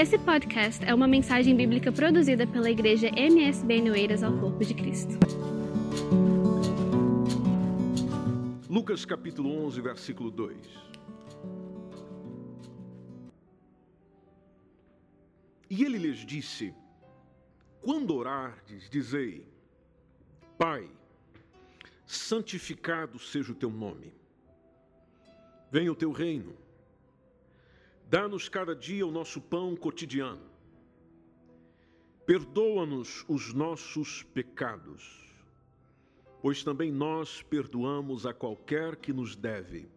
Esse podcast é uma mensagem bíblica produzida pela igreja MSB Noeiras ao Corpo de Cristo. Lucas capítulo 11, versículo 2. E ele lhes disse: Quando orardes, dizei: Pai, santificado seja o teu nome. Venha o teu reino. Dá-nos cada dia o nosso pão cotidiano. Perdoa-nos os nossos pecados, pois também nós perdoamos a qualquer que nos deve.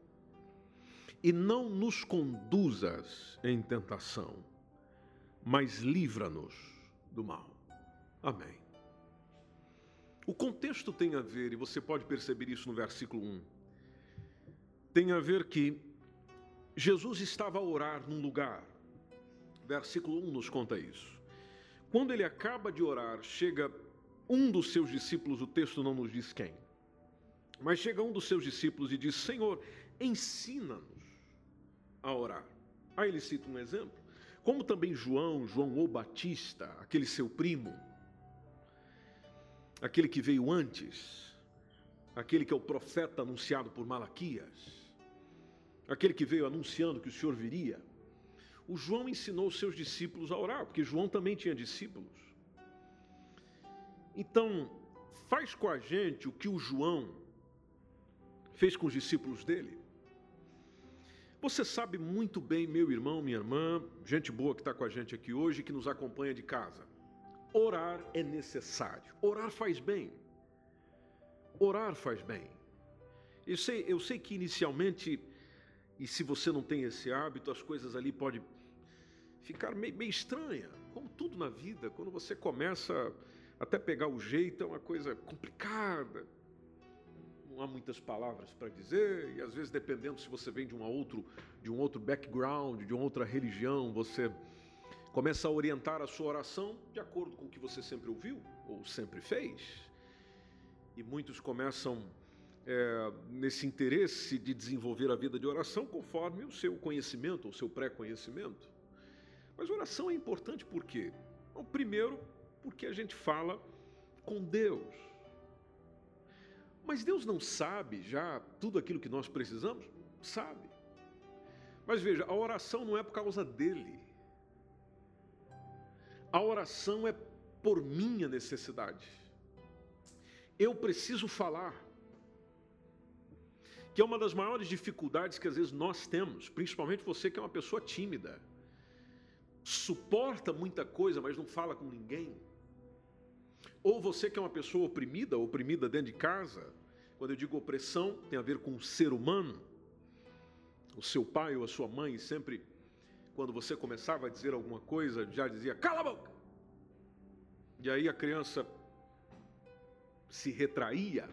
E não nos conduzas em tentação, mas livra-nos do mal. Amém. O contexto tem a ver, e você pode perceber isso no versículo 1, tem a ver que Jesus estava a orar num lugar. Versículo 1 nos conta isso. Quando ele acaba de orar, chega um dos seus discípulos, o texto não nos diz quem, mas chega um dos seus discípulos e diz: Senhor, ensina-nos a orar. Aí ele cita um exemplo, como também João, João o Batista, aquele seu primo, aquele que veio antes, aquele que é o profeta anunciado por Malaquias aquele que veio anunciando que o Senhor viria, o João ensinou os seus discípulos a orar, porque João também tinha discípulos. Então, faz com a gente o que o João fez com os discípulos dele. Você sabe muito bem, meu irmão, minha irmã, gente boa que está com a gente aqui hoje, que nos acompanha de casa. Orar é necessário. Orar faz bem. Orar faz bem. Eu sei, eu sei que inicialmente e se você não tem esse hábito, as coisas ali podem ficar meio, meio estranha. Como tudo na vida, quando você começa até pegar o jeito, é uma coisa complicada. Não há muitas palavras para dizer, e às vezes, dependendo se você vem de, uma outro, de um outro background, de uma outra religião, você começa a orientar a sua oração de acordo com o que você sempre ouviu ou sempre fez. E muitos começam é, nesse interesse de desenvolver a vida de oração conforme o seu conhecimento, o seu pré-conhecimento. Mas oração é importante por quê? Bom, primeiro, porque a gente fala com Deus. Mas Deus não sabe já tudo aquilo que nós precisamos? Sabe. Mas veja, a oração não é por causa dele. A oração é por minha necessidade. Eu preciso falar que é uma das maiores dificuldades que às vezes nós temos, principalmente você que é uma pessoa tímida. Suporta muita coisa, mas não fala com ninguém. Ou você que é uma pessoa oprimida, oprimida dentro de casa. Quando eu digo opressão, tem a ver com o ser humano. O seu pai ou a sua mãe sempre, quando você começava a dizer alguma coisa, já dizia: cala a boca! E aí a criança se retraía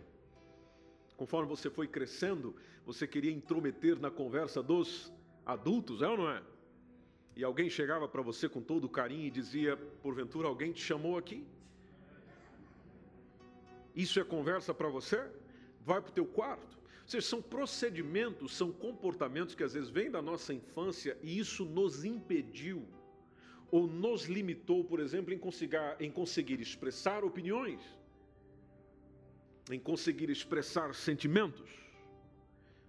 Conforme você foi crescendo, você queria intrometer na conversa dos adultos, é ou não é? E alguém chegava para você com todo carinho e dizia: Porventura alguém te chamou aqui? Isso é conversa para você? Vai para o teu quarto. Ou seja, são procedimentos, são comportamentos que às vezes vêm da nossa infância e isso nos impediu ou nos limitou, por exemplo, em em conseguir expressar opiniões em conseguir expressar sentimentos.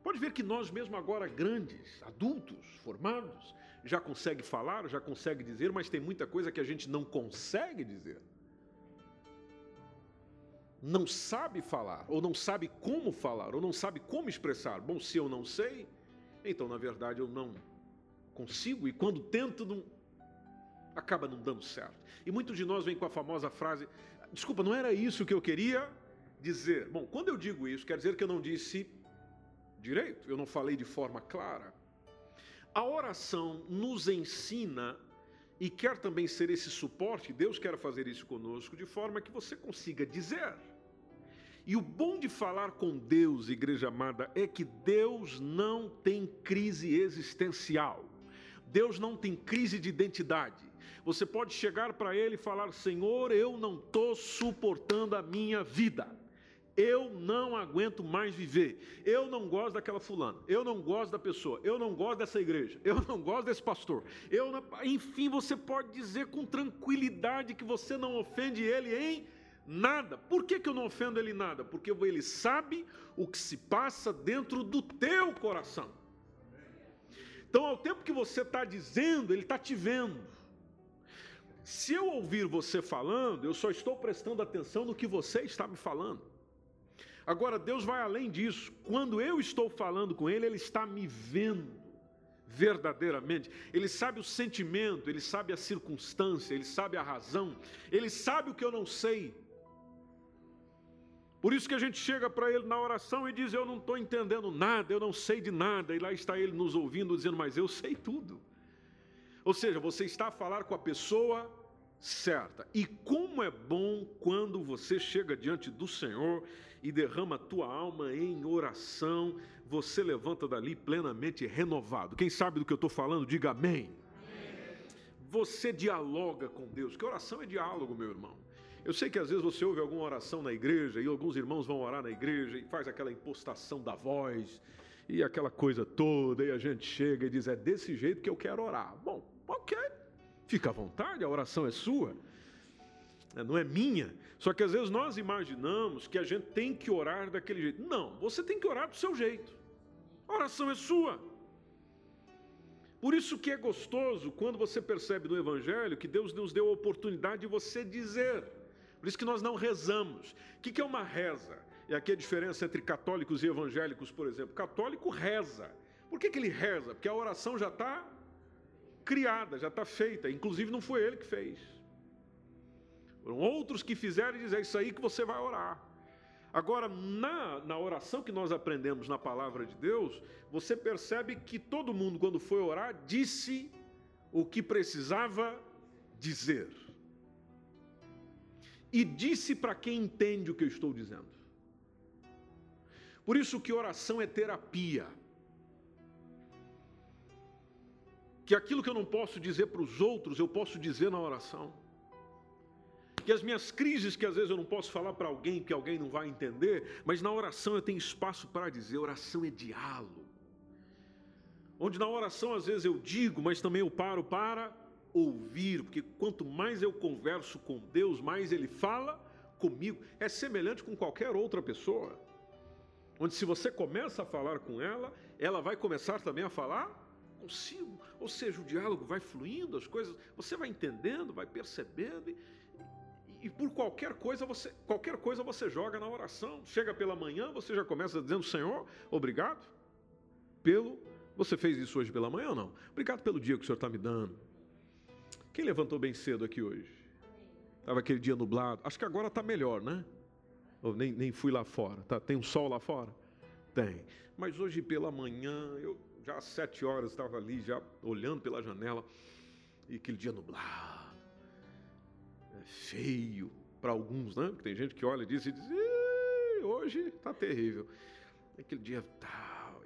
Pode ver que nós mesmo agora grandes, adultos, formados, já consegue falar, já consegue dizer, mas tem muita coisa que a gente não consegue dizer. Não sabe falar, ou não sabe como falar, ou não sabe como expressar. Bom, se eu não sei, então na verdade eu não consigo, e quando tento, não, acaba não dando certo. E muitos de nós vêm com a famosa frase: desculpa, não era isso que eu queria, dizer. Bom, quando eu digo isso, quer dizer que eu não disse direito, eu não falei de forma clara. A oração nos ensina e quer também ser esse suporte, Deus quer fazer isso conosco, de forma que você consiga dizer. E o bom de falar com Deus, igreja amada, é que Deus não tem crise existencial. Deus não tem crise de identidade. Você pode chegar para Ele e falar: Senhor, eu não estou suportando a minha vida Eu não aguento mais viver. Eu não gosto daquela fulana. Eu não gosto da pessoa. Eu não gosto dessa igreja. Eu não gosto desse pastor. Eu não... Enfim, você pode dizer com tranquilidade que você não ofende ele em nada. Por que, que eu não ofendo ele em nada? Porque ele sabe o que se passa dentro do teu coração. Então, ao tempo que você está dizendo, ele está te vendo. Se eu ouvir você falando, eu só estou prestando atenção no que você está me falando. Agora, Deus vai além disso. Quando eu estou falando com Ele, Ele está me vendo verdadeiramente. Ele sabe o sentimento, Ele sabe a circunstância, Ele sabe a razão, Ele sabe o que eu não sei. Por isso que a gente chega para Ele na oração e diz: Eu não estou entendendo nada, eu não sei de nada. E lá está Ele nos ouvindo, dizendo: Mas eu sei tudo. Ou seja, você está a falar com a pessoa certa. E como é bom quando você chega diante do Senhor e derrama a tua alma em oração, você levanta dali plenamente renovado. Quem sabe do que eu estou falando, diga amém. amém. Você dialoga com Deus, que oração é diálogo, meu irmão. Eu sei que às vezes você ouve alguma oração na igreja e alguns irmãos vão orar na igreja e faz aquela impostação da voz e aquela coisa toda, e a gente chega e diz: É desse jeito que eu quero orar. Bom, ok, fica à vontade, a oração é sua, é, não é minha. Só que às vezes nós imaginamos que a gente tem que orar daquele jeito. Não, você tem que orar do seu jeito, a oração é sua. Por isso que é gostoso quando você percebe no Evangelho que Deus nos deu a oportunidade de você dizer. Por isso que nós não rezamos. O que é uma reza? E aqui a diferença entre católicos e evangélicos, por exemplo. Católico reza. Por que, que ele reza? Porque a oração já está criada, já está feita. Inclusive não foi ele que fez. Foram outros que fizeram e dizer é isso aí que você vai orar. Agora, na, na oração que nós aprendemos na palavra de Deus, você percebe que todo mundo, quando foi orar, disse o que precisava dizer. E disse para quem entende o que eu estou dizendo. Por isso que oração é terapia. Que aquilo que eu não posso dizer para os outros, eu posso dizer na oração. Que as minhas crises, que às vezes eu não posso falar para alguém, que alguém não vai entender, mas na oração eu tenho espaço para dizer. Oração é diálogo. Onde na oração às vezes eu digo, mas também eu paro para ouvir, porque quanto mais eu converso com Deus, mais Ele fala comigo. É semelhante com qualquer outra pessoa onde se você começa a falar com ela, ela vai começar também a falar consigo. Ou seja, o diálogo vai fluindo, as coisas, você vai entendendo, vai percebendo e, e por qualquer coisa você, qualquer coisa você joga na oração. Chega pela manhã, você já começa dizendo: "Senhor, obrigado pelo você fez isso hoje pela manhã ou não? Obrigado pelo dia que o Senhor está me dando. Quem levantou bem cedo aqui hoje? Estava aquele dia nublado. Acho que agora está melhor, né? Eu nem, nem fui lá fora. Tá? Tem um sol lá fora? Tem. Mas hoje pela manhã, eu já às sete horas estava ali, já olhando pela janela, e aquele dia nublado. É feio para alguns, né? Porque tem gente que olha e diz, e diz hoje está terrível. Aquele dia tal.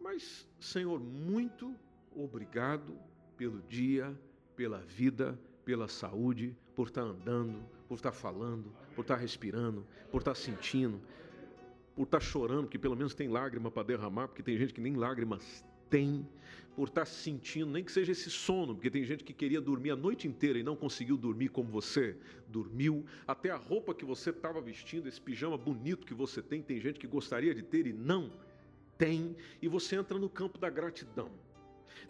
Mas, Senhor, muito obrigado pelo dia, pela vida, pela saúde, por estar tá andando, por estar falando, por estar respirando, por estar sentindo, por estar chorando, que pelo menos tem lágrima para derramar, porque tem gente que nem lágrimas tem, por estar sentindo, nem que seja esse sono, porque tem gente que queria dormir a noite inteira e não conseguiu dormir como você dormiu, até a roupa que você estava vestindo, esse pijama bonito que você tem, tem gente que gostaria de ter e não tem, e você entra no campo da gratidão.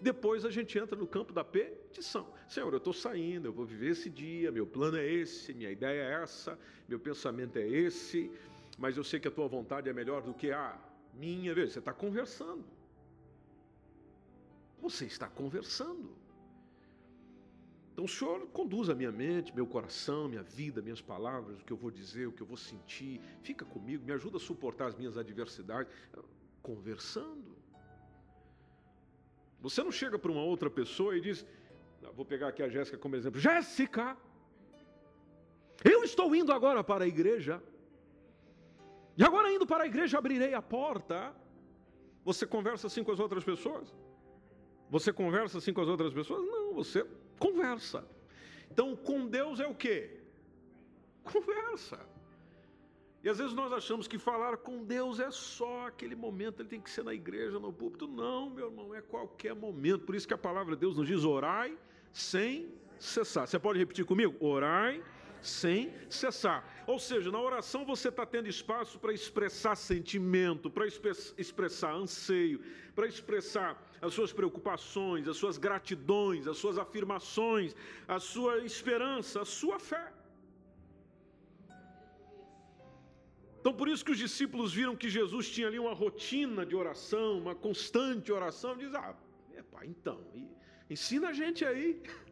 Depois a gente entra no campo da petição. Senhor, eu estou saindo, eu vou viver esse dia, meu plano é esse, minha ideia é essa, meu pensamento é esse, mas eu sei que a tua vontade é melhor do que a minha. Veja, você está conversando. Você está conversando. Então o Senhor conduz a minha mente, meu coração, minha vida, minhas palavras, o que eu vou dizer, o que eu vou sentir. Fica comigo, me ajuda a suportar as minhas adversidades. Conversando. Você não chega para uma outra pessoa e diz, vou pegar aqui a Jéssica como exemplo, Jéssica, eu estou indo agora para a igreja, e agora indo para a igreja abrirei a porta. Você conversa assim com as outras pessoas? Você conversa assim com as outras pessoas? Não, você conversa. Então, com Deus é o quê? Conversa. E às vezes nós achamos que falar com Deus é só aquele momento, ele tem que ser na igreja, no púlpito. Não, meu irmão, é qualquer momento. Por isso que a palavra de Deus nos diz: orai sem cessar. Você pode repetir comigo? Orai sem cessar. Ou seja, na oração você está tendo espaço para expressar sentimento, para expressar anseio, para expressar as suas preocupações, as suas gratidões, as suas afirmações, a sua esperança, a sua fé. Então, por isso que os discípulos viram que Jesus tinha ali uma rotina de oração, uma constante oração, diz: Ah, epa, então, ensina a gente aí.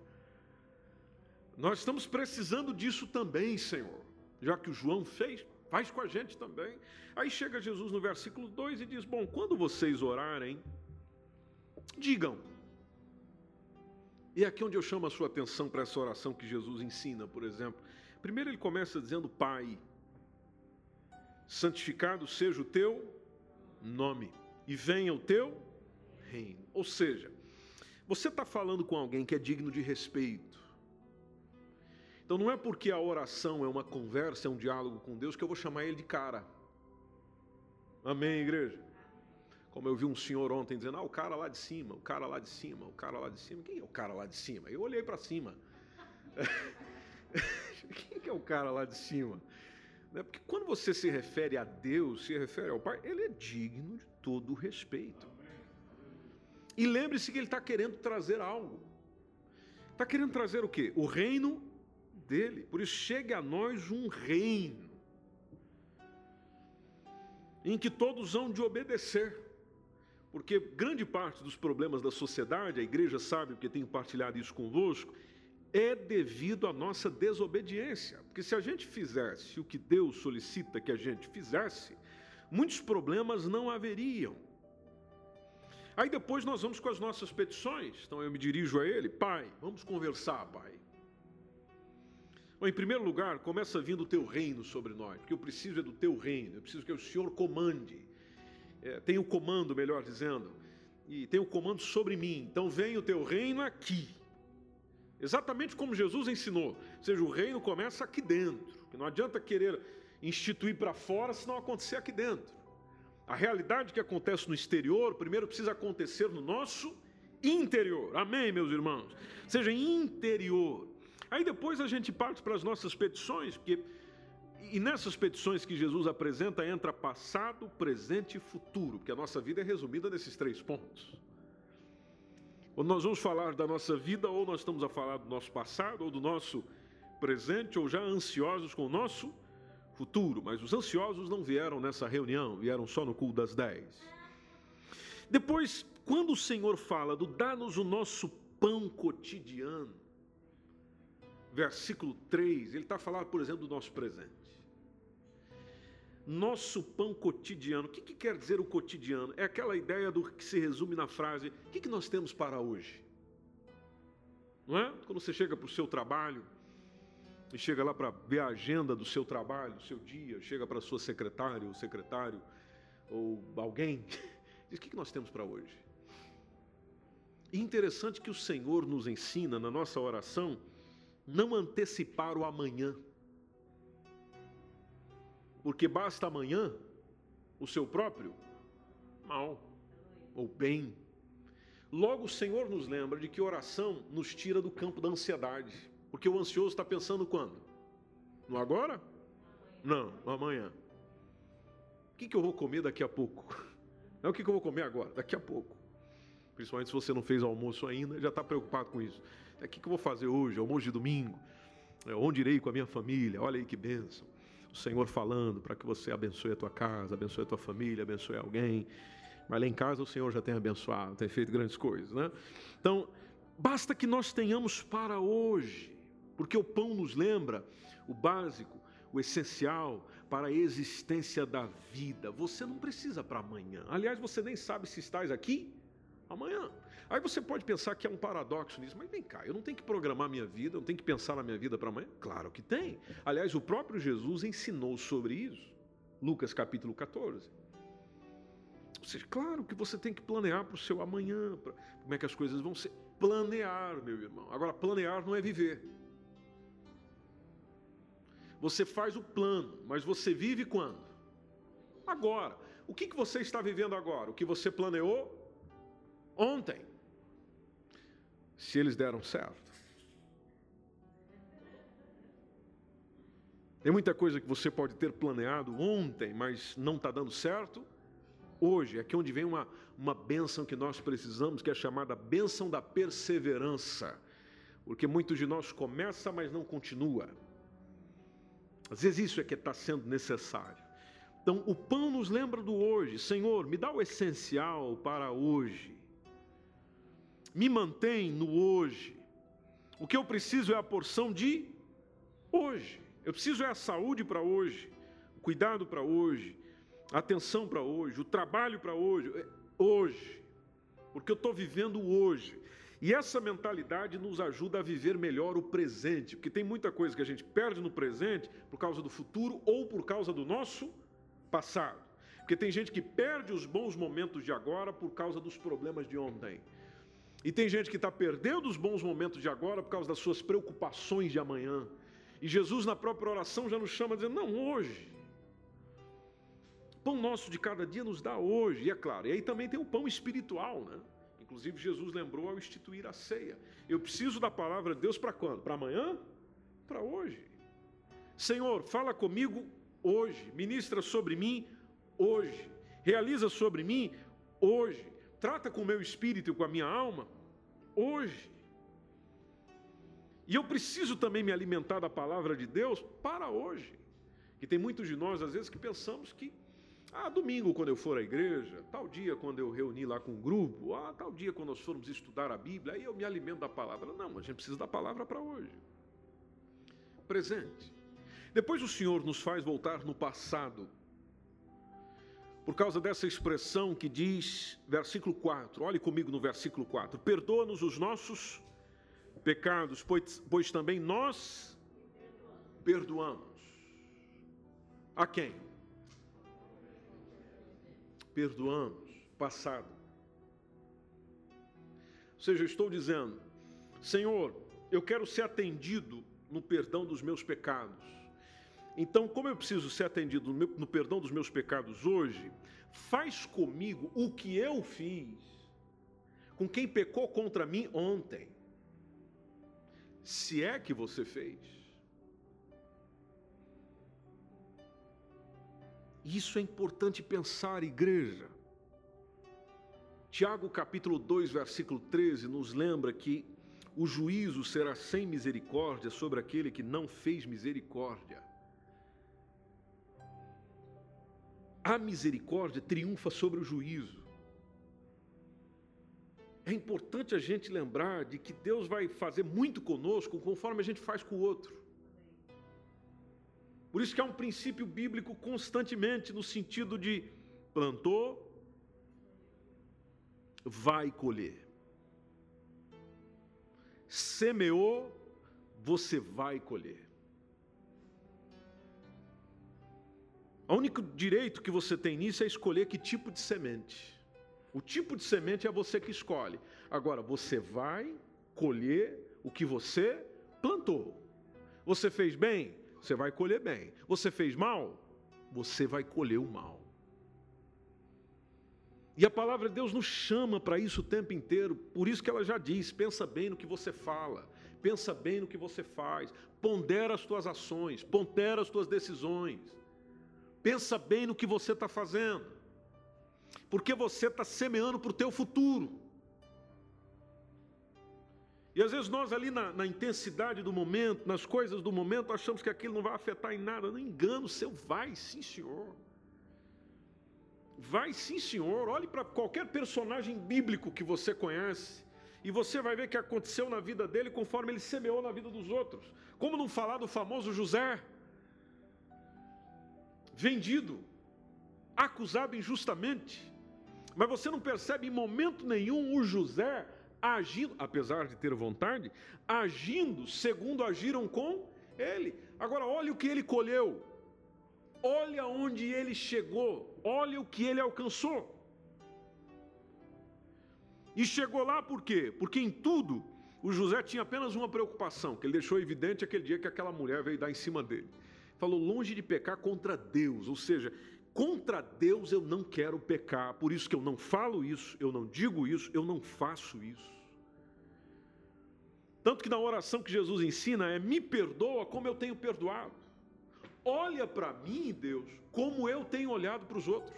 Nós estamos precisando disso também, Senhor. Já que o João fez, faz com a gente também. Aí chega Jesus no versículo 2 e diz: Bom, quando vocês orarem, digam. E é aqui onde eu chamo a sua atenção para essa oração que Jesus ensina, por exemplo. Primeiro ele começa dizendo: Pai santificado seja o teu nome, e venha o teu reino. Ou seja, você está falando com alguém que é digno de respeito. Então não é porque a oração é uma conversa, é um diálogo com Deus, que eu vou chamar ele de cara. Amém, igreja? Como eu vi um senhor ontem dizendo, ah, o cara lá de cima, o cara lá de cima, o cara lá de cima. Quem é o cara lá de cima? Eu olhei para cima. Quem é o cara lá de cima? Né? Porque quando você se refere a Deus, se refere ao Pai, Ele é digno de todo o respeito. E lembre-se que Ele está querendo trazer algo. Está querendo trazer o quê? O reino dele. Por isso, chega a nós um reino em que todos hão de obedecer. Porque grande parte dos problemas da sociedade, a igreja sabe, porque tem partilhado isso convosco, é devido à nossa desobediência. Porque se a gente fizesse o que Deus solicita que a gente fizesse, muitos problemas não haveriam. Aí depois nós vamos com as nossas petições. Então eu me dirijo a ele, pai, vamos conversar, pai. Bom, em primeiro lugar, começa vindo o teu reino sobre nós, porque eu preciso é do teu reino, eu preciso que o Senhor comande. É, tem o comando, melhor dizendo, e tem o comando sobre mim. Então vem o teu reino aqui. Exatamente como Jesus ensinou. Ou seja, o reino começa aqui dentro. Não adianta querer instituir para fora se não acontecer aqui dentro. A realidade que acontece no exterior, primeiro precisa acontecer no nosso interior. Amém, meus irmãos? Seja interior. Aí depois a gente parte para as nossas petições, porque e nessas petições que Jesus apresenta entra passado, presente e futuro, porque a nossa vida é resumida nesses três pontos. Ou nós vamos falar da nossa vida, ou nós estamos a falar do nosso passado, ou do nosso presente, ou já ansiosos com o nosso futuro. Mas os ansiosos não vieram nessa reunião, vieram só no culto das dez. Depois, quando o Senhor fala do dá-nos o nosso pão cotidiano, versículo 3, ele está falando, por exemplo, do nosso presente nosso pão cotidiano. O que, que, quer dizer o cotidiano? É aquela ideia do que se resume na frase: o que, que nós temos para hoje? Não é? Quando você chega para o seu trabalho, e chega lá para ver a agenda do seu trabalho, do seu dia, chega para sua secretária, ou secretário, ou alguém, diz: o que, que nós temos para hoje? E interessante que o Senhor nos ensina na nossa oração não antecipar o amanhã porque basta amanhã o seu próprio mal ou bem. Logo, o Senhor nos lembra de que oração nos tira do campo da ansiedade, porque o ansioso está pensando quando? No agora? Não, no amanhã. O que, que eu vou comer daqui a pouco? Não é o que, que eu vou comer agora, daqui a pouco. Principalmente se você não fez almoço ainda, já está preocupado com isso. O que, que eu vou fazer hoje? Almoço de domingo? É, onde irei com a minha família? Olha aí que bênção o Senhor falando para que você abençoe a tua casa, abençoe a tua família, abençoe alguém. Mas lá em casa o Senhor já tem abençoado, tem feito grandes coisas, né? Então, basta que nós tenhamos para hoje, porque o pão nos lembra o básico, o essencial para a existência da vida. Você não precisa para amanhã. Aliás, você nem sabe se estás aqui amanhã. Aí você pode pensar que é um paradoxo nisso, mas vem cá, eu não tenho que programar minha vida, eu não tenho que pensar na minha vida para amanhã? Claro que tem. Aliás, o próprio Jesus ensinou sobre isso. Lucas capítulo 14. Ou seja, claro que você tem que planear para o seu amanhã, para como é que as coisas vão ser. Planear, meu irmão. Agora, planear não é viver. Você faz o plano, mas você vive quando? Agora. O que, que você está vivendo agora? O que você planeou ontem. Se eles deram certo. Tem muita coisa que você pode ter planeado ontem, mas não está dando certo hoje. Aqui é onde vem uma, uma bênção que nós precisamos, que é chamada bênção da perseverança. Porque muitos de nós começa, mas não continua. Às vezes isso é que está sendo necessário. Então, o pão nos lembra do hoje. Senhor, me dá o essencial para hoje. Me mantém no hoje. O que eu preciso é a porção de hoje. Eu preciso é a saúde para hoje, o cuidado para hoje, a atenção para hoje, o trabalho para hoje, é hoje. Porque eu estou vivendo hoje. E essa mentalidade nos ajuda a viver melhor o presente, porque tem muita coisa que a gente perde no presente por causa do futuro ou por causa do nosso passado. Porque tem gente que perde os bons momentos de agora por causa dos problemas de ontem. E tem gente que está perdendo os bons momentos de agora por causa das suas preocupações de amanhã. E Jesus, na própria oração, já nos chama dizendo: não, hoje. Pão nosso de cada dia nos dá hoje. E é claro, e aí também tem o pão espiritual, né? Inclusive, Jesus lembrou ao instituir a ceia. Eu preciso da palavra de Deus para quando? Para amanhã? Para hoje. Senhor, fala comigo hoje. Ministra sobre mim hoje. Realiza sobre mim hoje. Trata com o meu espírito e com a minha alma hoje. E eu preciso também me alimentar da palavra de Deus para hoje. E tem muitos de nós, às vezes, que pensamos que ah, domingo quando eu for à igreja, tal dia quando eu reunir lá com um grupo, ah, tal dia quando nós formos estudar a Bíblia, aí eu me alimento da palavra. Não, a gente precisa da palavra para hoje. Presente. Depois o Senhor nos faz voltar no passado, por causa dessa expressão que diz, versículo 4, olhe comigo no versículo 4: Perdoa-nos os nossos pecados, pois, pois também nós perdoamos. A quem? perdoamos, passado. Ou seja, eu estou dizendo, Senhor, eu quero ser atendido no perdão dos meus pecados. Então, como eu preciso ser atendido no, meu, no perdão dos meus pecados hoje, faz comigo o que eu fiz com quem pecou contra mim ontem. Se é que você fez. Isso é importante pensar, igreja. Tiago capítulo 2, versículo 13 nos lembra que o juízo será sem misericórdia sobre aquele que não fez misericórdia. A misericórdia triunfa sobre o juízo. É importante a gente lembrar de que Deus vai fazer muito conosco conforme a gente faz com o outro. Por isso que há um princípio bíblico constantemente no sentido de plantou, vai colher. Semeou, você vai colher. O único direito que você tem nisso é escolher que tipo de semente. O tipo de semente é você que escolhe. Agora, você vai colher o que você plantou. Você fez bem? você vai colher bem. Você fez mal, você vai colher o mal. E a palavra de Deus nos chama para isso o tempo inteiro, por isso que ela já diz: pensa bem no que você fala, pensa bem no que você faz, pondera as tuas ações, pondera as tuas decisões, pensa bem no que você está fazendo, porque você está semeando para o teu futuro. E às vezes nós ali na, na, intensidade do momento, nas coisas do momento, achamos que aquilo não vai afetar em nada. Não engano seu, vai sim, senhor. Vai sim, senhor. Olhe para qualquer personagem bíblico que você conhece. E você vai ver o que aconteceu na vida dele conforme ele semeou na vida dos outros. Como não falar do famoso José? Vendido, acusado injustamente. Mas você não percebe em momento nenhum o José agindo, apesar de ter vontade, agindo segundo agiram com ele. Agora, olha o que ele colheu, olha onde ele chegou, olha o que ele alcançou. E chegou lá por quê? Porque em tudo o José tinha apenas uma preocupação, que ele deixou evidente aquele dia que aquela mulher veio dar em cima dele. Falou longe de pecar contra Deus, ou seja, contra Deus eu não quero pecar, por isso que eu não falo isso, eu não digo isso, eu não faço isso. Tanto que na oração que Jesus ensina é: me perdoa como eu tenho perdoado. Olha para mim, Deus, como eu tenho olhado para os outros.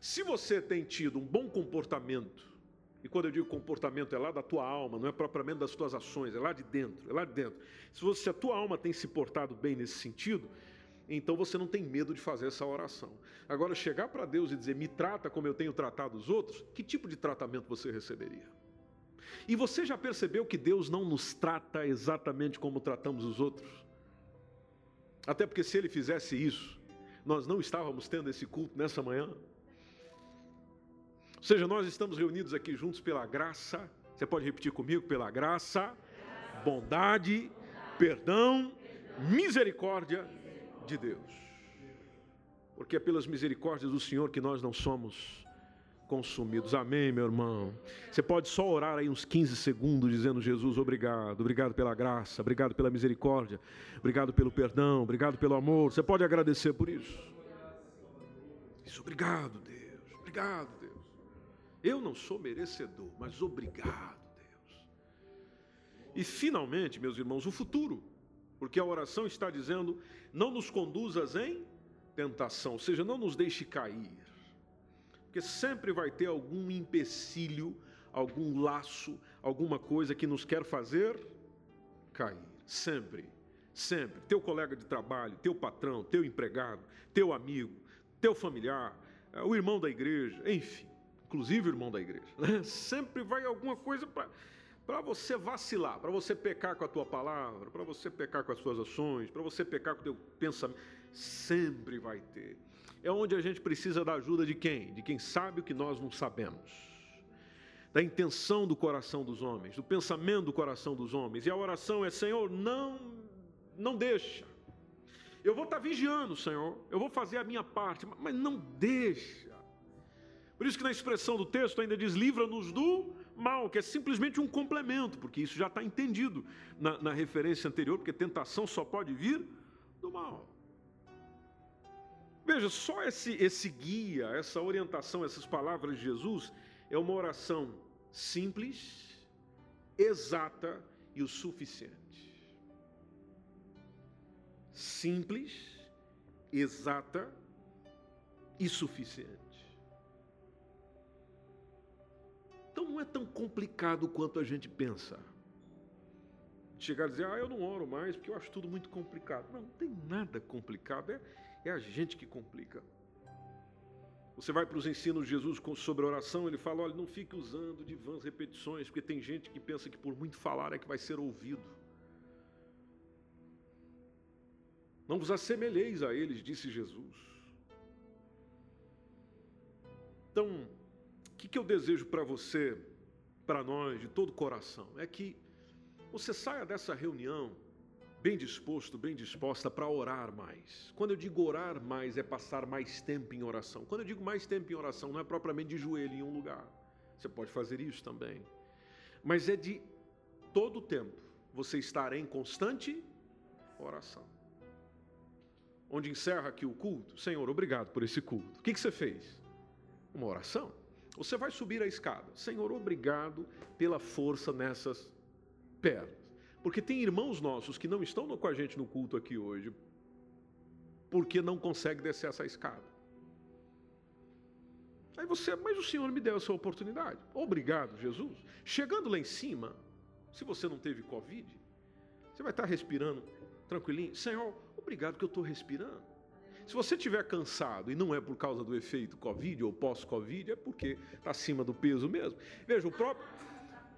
Se você tem tido um bom comportamento, e quando eu digo comportamento é lá da tua alma, não é propriamente das tuas ações, é lá de dentro, é lá de dentro. Se, você, se a tua alma tem se portado bem nesse sentido, então você não tem medo de fazer essa oração. Agora, chegar para Deus e dizer, me trata como eu tenho tratado os outros, que tipo de tratamento você receberia? E você já percebeu que Deus não nos trata exatamente como tratamos os outros? Até porque se Ele fizesse isso, nós não estávamos tendo esse culto nessa manhã. Ou seja, nós estamos reunidos aqui juntos pela graça, você pode repetir comigo? Pela graça, bondade, perdão, misericórdia de Deus. Porque é pelas misericórdias do Senhor que nós não somos consumidos. Amém, meu irmão. Você pode só orar aí uns 15 segundos dizendo: Jesus, obrigado, obrigado pela graça, obrigado pela misericórdia, obrigado pelo perdão, obrigado pelo amor. Você pode agradecer por isso. Isso, obrigado, Deus, obrigado, Deus. Eu não sou merecedor, mas obrigado, Deus. E finalmente, meus irmãos, o futuro. Porque a oração está dizendo: não nos conduzas em tentação, ou seja, não nos deixe cair. Porque sempre vai ter algum empecilho, algum laço, alguma coisa que nos quer fazer cair. Sempre, sempre. Teu colega de trabalho, teu patrão, teu empregado, teu amigo, teu familiar, eh, o irmão da igreja, enfim, inclusive irmão da igreja. Né? Sempre vai alguma coisa para para você vacilar, para você pecar com a tua palavra, para você pecar com as suas ações, para você pecar com o teu pensamento, sempre vai ter. É onde a gente precisa da ajuda de quem? De quem sabe o que nós não sabemos. Da intenção do coração dos homens, do pensamento do coração dos homens. E a oração é: Senhor, não não deixa. Eu vou estar vigiando, Senhor. Eu vou fazer a minha parte, mas não deixa. Por isso que na expressão do texto ainda diz: livra-nos do mal, que é simplesmente um complemento, porque isso já está entendido na, na referência anterior, porque tentação só pode vir do mal. Veja, só esse, esse guia, essa orientação, essas palavras de Jesus, é uma oração simples, exata e o suficiente. Simples, exata e suficiente. Então não é tão complicado quanto a gente pensa. Chegar a dizer, ah, eu não oro mais porque eu acho tudo muito complicado. Não, não tem nada complicado, é, é a gente que complica. Você vai para os ensinos de Jesus sobre oração, ele fala: olha, não fique usando de vãs repetições, porque tem gente que pensa que por muito falar é que vai ser ouvido. Não vos assemelheis a eles, disse Jesus. Então, o que, que eu desejo para você, para nós, de todo coração? É que você saia dessa reunião bem disposto, bem disposta para orar mais. Quando eu digo orar mais, é passar mais tempo em oração. Quando eu digo mais tempo em oração, não é propriamente de joelho em um lugar. Você pode fazer isso também. Mas é de todo o tempo você estar em constante oração. Onde encerra aqui o culto, Senhor, obrigado por esse culto. O que você fez? Uma oração. Você vai subir a escada. Senhor, obrigado pela força nessas pernas. Porque tem irmãos nossos que não estão com a gente no culto aqui hoje, porque não conseguem descer essa escada. Aí você, mas o Senhor me deu essa oportunidade. Obrigado, Jesus. Chegando lá em cima, se você não teve Covid, você vai estar respirando tranquilinho. Senhor, obrigado que eu estou respirando. Se você estiver cansado e não é por causa do efeito Covid ou pós-Covid, é porque está acima do peso mesmo. Veja, o próprio,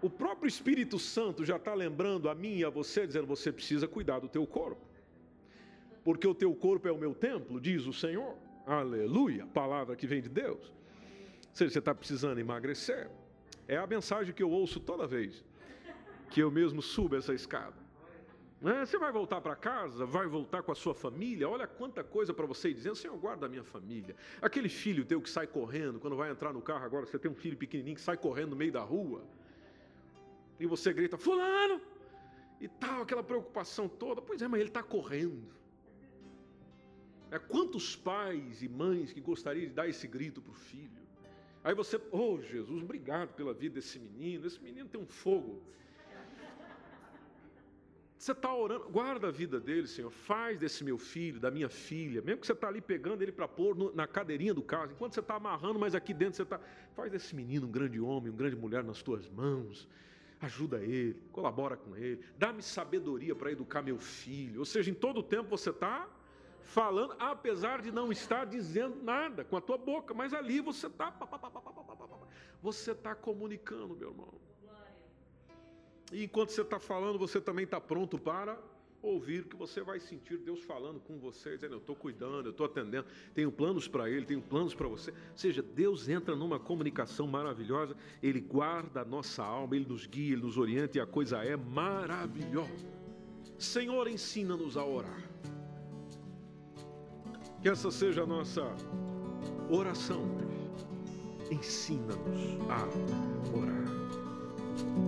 o próprio Espírito Santo já está lembrando a mim e a você, dizendo: você precisa cuidar do teu corpo. Porque o teu corpo é o meu templo, diz o Senhor. Aleluia, palavra que vem de Deus. Se você está precisando emagrecer, é a mensagem que eu ouço toda vez que eu mesmo subo essa escada. Né? Você vai voltar para casa, vai voltar com a sua família. Olha quanta coisa para você dizendo: Senhor, guarda a minha família. Aquele filho teu que sai correndo, quando vai entrar no carro agora, você tem um filho pequenininho que sai correndo no meio da rua. E você grita: Fulano! E tal, aquela preocupação toda. Pois é, mas ele está correndo. É, quantos pais e mães que gostariam de dar esse grito para o filho? Aí você, oh Jesus, obrigado pela vida desse menino. Esse menino tem um fogo. Você está orando, guarda a vida dele, Senhor. Faz desse meu filho, da minha filha, mesmo que você está ali pegando ele para pôr no, na cadeirinha do carro, enquanto você está amarrando, mas aqui dentro você está. Faz desse menino um grande homem, uma grande mulher nas tuas mãos. Ajuda ele, colabora com ele, dá-me sabedoria para educar meu filho. Ou seja, em todo o tempo você está falando, apesar de não estar dizendo nada com a tua boca, mas ali você está. Você está comunicando, meu irmão. E enquanto você está falando, você também está pronto para ouvir, que você vai sentir Deus falando com você, dizendo: Eu estou cuidando, eu estou atendendo, tenho planos para Ele, tenho planos para você. Ou seja, Deus entra numa comunicação maravilhosa, Ele guarda a nossa alma, Ele nos guia, Ele nos orienta e a coisa é maravilhosa. Senhor, ensina-nos a orar. Que essa seja a nossa oração. Ensina-nos a orar.